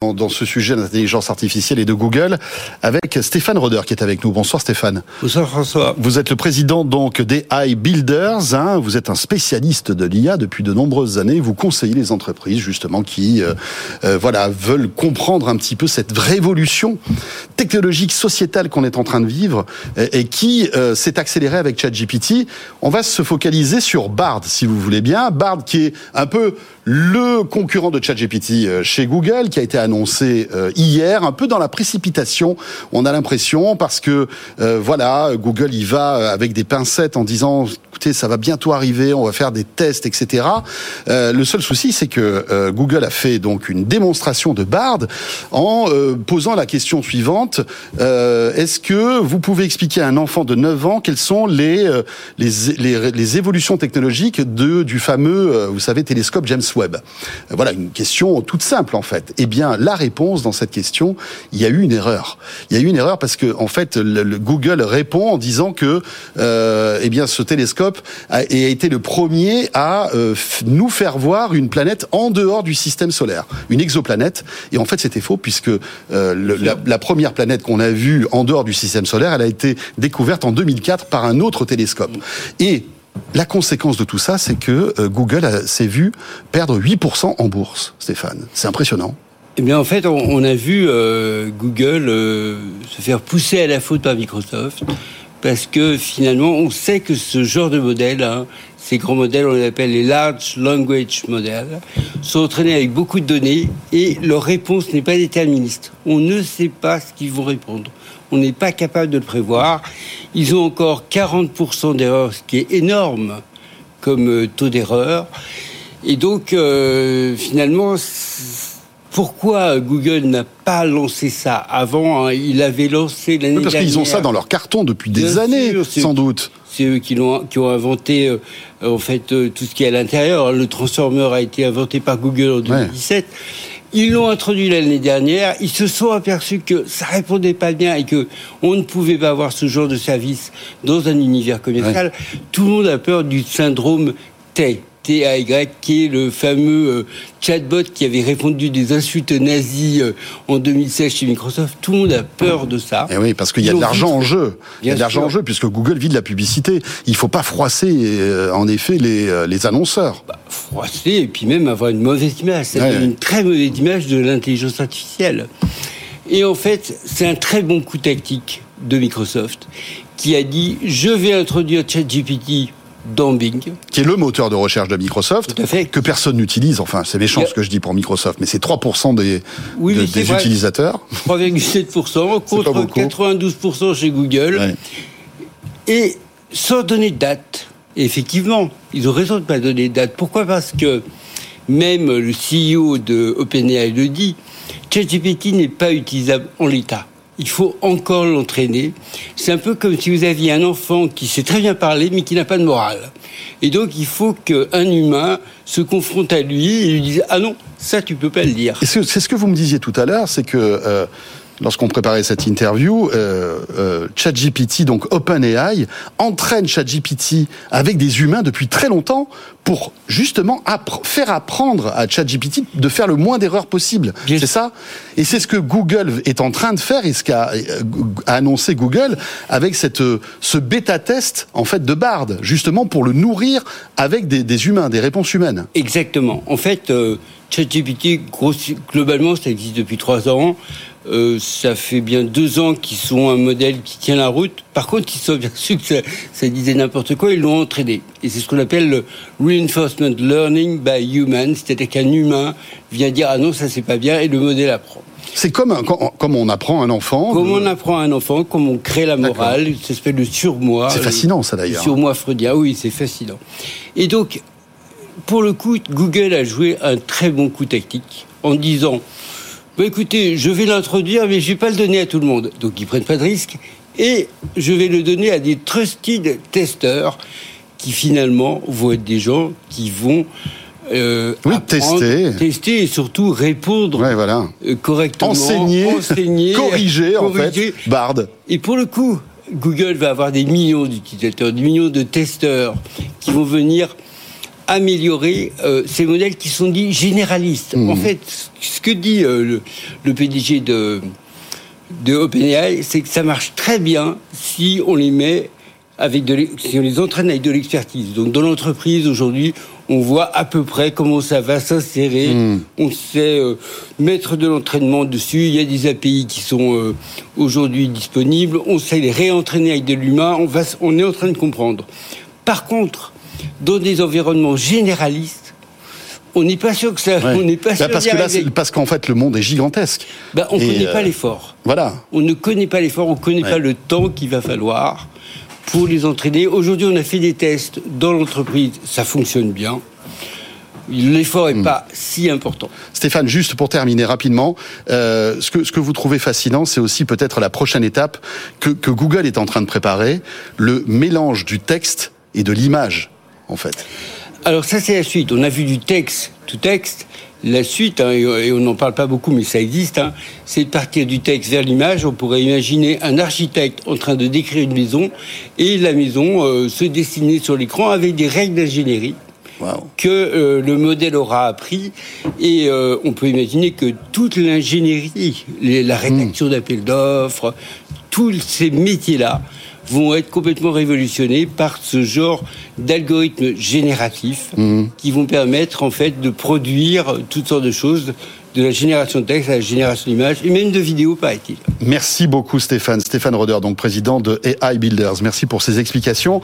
dans ce sujet d'intelligence artificielle et de Google avec Stéphane Roder qui est avec nous. Bonsoir Stéphane. Bonsoir François. Vous êtes le président donc des iBuilders. Hein. Vous êtes un spécialiste de l'IA depuis de nombreuses années. Vous conseillez les entreprises justement qui euh, euh, voilà veulent comprendre un petit peu cette révolution technologique sociétale qu'on est en train de vivre et, qui euh, s'est accélérée avec ChatGPT. On va se focaliser sur Bard si vous voulez bien. Bard qui est un peu le concurrent de ChatGPT chez Google qui a été annoncé euh, hier, un peu dans la précipitation. On a l'impression parce que euh, voilà, Google y va euh, avec des pincettes en disant écoutez, ça va bientôt arriver, on va faire des tests, etc. le seul souci, c'est que Google a fait donc une démonstration de Bard en posant la question suivante est-ce que vous pouvez expliquer à un enfant de 9 ans quelles sont les les, les, les évolutions technologiques de du fameux, vous savez, télescope James Webb? Voilà une question toute simple en fait. Eh bien, la réponse dans cette question, il y a eu une erreur. Il y a eu une erreur parce que en fait, le, Google répond en disant que euh, eh bien ce télescope a, été le premier à euh, nous faire voir une planète en dehors du système solaire, une exoplanète. Et en fait, c'était faux puisque euh, la, première planète qu'on a vue en dehors du système solaire, elle a été découverte en 2004 par un autre télescope. Et la conséquence de tout ça, c'est que euh, Google s'est vu perdre 8% en bourse, Stéphane. C'est impressionnant. Eh bien, en fait, on, a vu Google se faire pousser à la faute par Microsoft parce que finalement, on sait que ce genre de modèle, hein, ces grands modèles, on les appelle les large language models, sont entraînés avec beaucoup de données et leur réponse n'est pas déterministe. On ne sait pas ce qu'ils vont répondre. On n'est pas capable de le prévoir. Ils ont encore 40% d'erreurs, ce qui est énorme comme euh, taux d'erreur. Et donc, finalement, pourquoi Google n'a pas lancé ça avant hein? Il avait lancé l'année dernière. Parce qu'ils ont ça dans leur carton depuis des années, sans doute. C'est eux qui, ont, qui ont inventé euh, en fait euh, tout ce qui est à l'intérieur. Le transformer a été inventé par Google en 2017. Ils l'ont introduit l'année dernière. Ils se sont aperçus que ça répondait pas bien et que on ne pouvait pas avoir ce genre de service dans un univers commercial. Tout le monde a peur du syndrome T. TAY, qui est le fameux euh, chatbot qui avait répondu des insultes nazies euh, en 2016 chez Microsoft. Tout le monde a peur de ça. Et eh oui, parce qu'il y a de l'argent en jeu. Il y a de l'argent en jeu puisque Google vit de la publicité. Il faut pas froisser, euh, en effet, les, les annonceurs. Bah, froisser et puis même avoir une mauvaise image. C'est une très mauvaise image de l'intelligence artificielle. Et en fait, c'est un très bon coup tactique de Microsoft qui a dit je vais introduire ChatGPT dans Bing. Qui est le moteur de recherche de Microsoft, que personne n'utilise. Enfin, c'est méchant ce que je dis pour Microsoft, mais c'est 3% des, des utilisateurs. 3,7% contre 92% chez Google. Et sans donner de date. effectivement, ils ont raison de ne pas donner de date. Pourquoi? Parce que même le CEO de OpenAI le dit, ChatGPT n'est pas utilisable en l'état il faut encore l'entraîner. C'est un peu comme si vous aviez un enfant qui sait très bien parler, mais qui n'a pas de morale. Et donc, il faut qu'un humain se confronte à lui et lui dise Ah non, ça, tu peux pas le dire. C'est ce que vous me disiez tout à l'heure, c'est que. Euh, lorsqu'on préparait cette interview, euh, euh, ChatGPT, donc OpenAI, entraîne ChatGPT avec des humains depuis très longtemps pour justement faire apprendre à ChatGPT de faire le moins d'erreurs possible. C'est ça? Et c'est ce que Google est en train de faire et ce qu'a euh, annoncé Google avec cette, euh, ce bêta-test en fait de Bard, justement pour le nourrir avec des, des humains, des réponses humaines. Exactement. En fait, euh, ChatGPT, globalement, ça existe depuis trois ans. Euh, ça fait bien deux ans qu'ils sont un modèle qui tient la route. Par contre, ils sont bien sûr que ça, disait n'importe quoi, ils l'ont entraîné. Et c'est ce qu'on appelle le reinforcement learning by human, c'est-à-dire qu'un humain vient dire ah non ça c'est pas bien et le modèle apprend. C'est comme, comme on apprend un enfant. Comme on apprend un enfant, comme on crée la morale, cette espèce de surmoi. C'est fascinant ça d'ailleurs. Surmoi freudien, oui, c'est fascinant. Et donc, pour le coup, Google a joué un très bon coup tactique en disant bah, écoutez, je vais l'introduire, mais je vais pas le donner à tout le monde. Donc ils prennent pas de risque. Et je vais le donner à des trusted testeurs qui finalement vont être des gens qui vont euh, oui, tester. tester et surtout répondre voilà. Euh, correctement, enseigner, enseigner corriger, en fait, Bard. Et pour le coup, Google va avoir des millions d'utilisateurs, des millions de testeurs qui vont venir améliorer euh, ces modèles qui sont dits généralistes. Mmh. En fait, ce que dit euh, le, PDG de, de OpenAI, c'est que ça marche très bien si on les met avec de si on les entraîne avec de l'expertise. Donc dans l'entreprise aujourd'hui, on voit à peu près comment ça va s'insérer. Mmh. On sait euh, mettre de l'entraînement dessus. Il y a des API qui sont aujourd'hui disponibles. On sait les réentraîner avec de l'humain. On va, on est en train de comprendre. Par contre, dans des environnements généralistes, on n'est pas sûr que ça. On n'est pas bah, sûr parce que parce qu'en fait, le monde est gigantesque. Bah, on ne connaît pas euh, l'effort. Voilà. On ne connaît pas l'effort. On ne connaît pas le temps qu'il va falloir pour les entraîner. Aujourd'hui, on a fait des tests dans l'entreprise. Ça fonctionne bien. L'effort n'est hmm. pas si important. Stéphane, juste pour terminer rapidement, euh, ce, que, ce que vous trouvez fascinant, c'est aussi peut-être la prochaine étape que, que Google est en train de préparer, le mélange du texte et de l'image en fait Alors ça, c'est la suite. On a vu du texte, tout texte. La suite, hein, et on n'en parle pas beaucoup, mais ça existe, hein, c'est de partir du texte vers l'image. On pourrait imaginer un architecte en train de décrire une maison et la maison euh, se dessiner sur l'écran avec des règles d'ingénierie. que euh, le modèle aura appris et euh, on peut imaginer que toute l'ingénierie, la rédaction hmm. d'appels d'offres, tous ces métiers-là vont être complètement révolutionnés par ce genre d'algorithmes génératifs mhm. qui vont permettre en fait de produire toutes sortes de choses de la génération de texte à la génération d'images et même de vidéos, paraît-il. Merci beaucoup Stéphane. Stéphane Roder, donc président de AI Builders. Merci pour ces explications.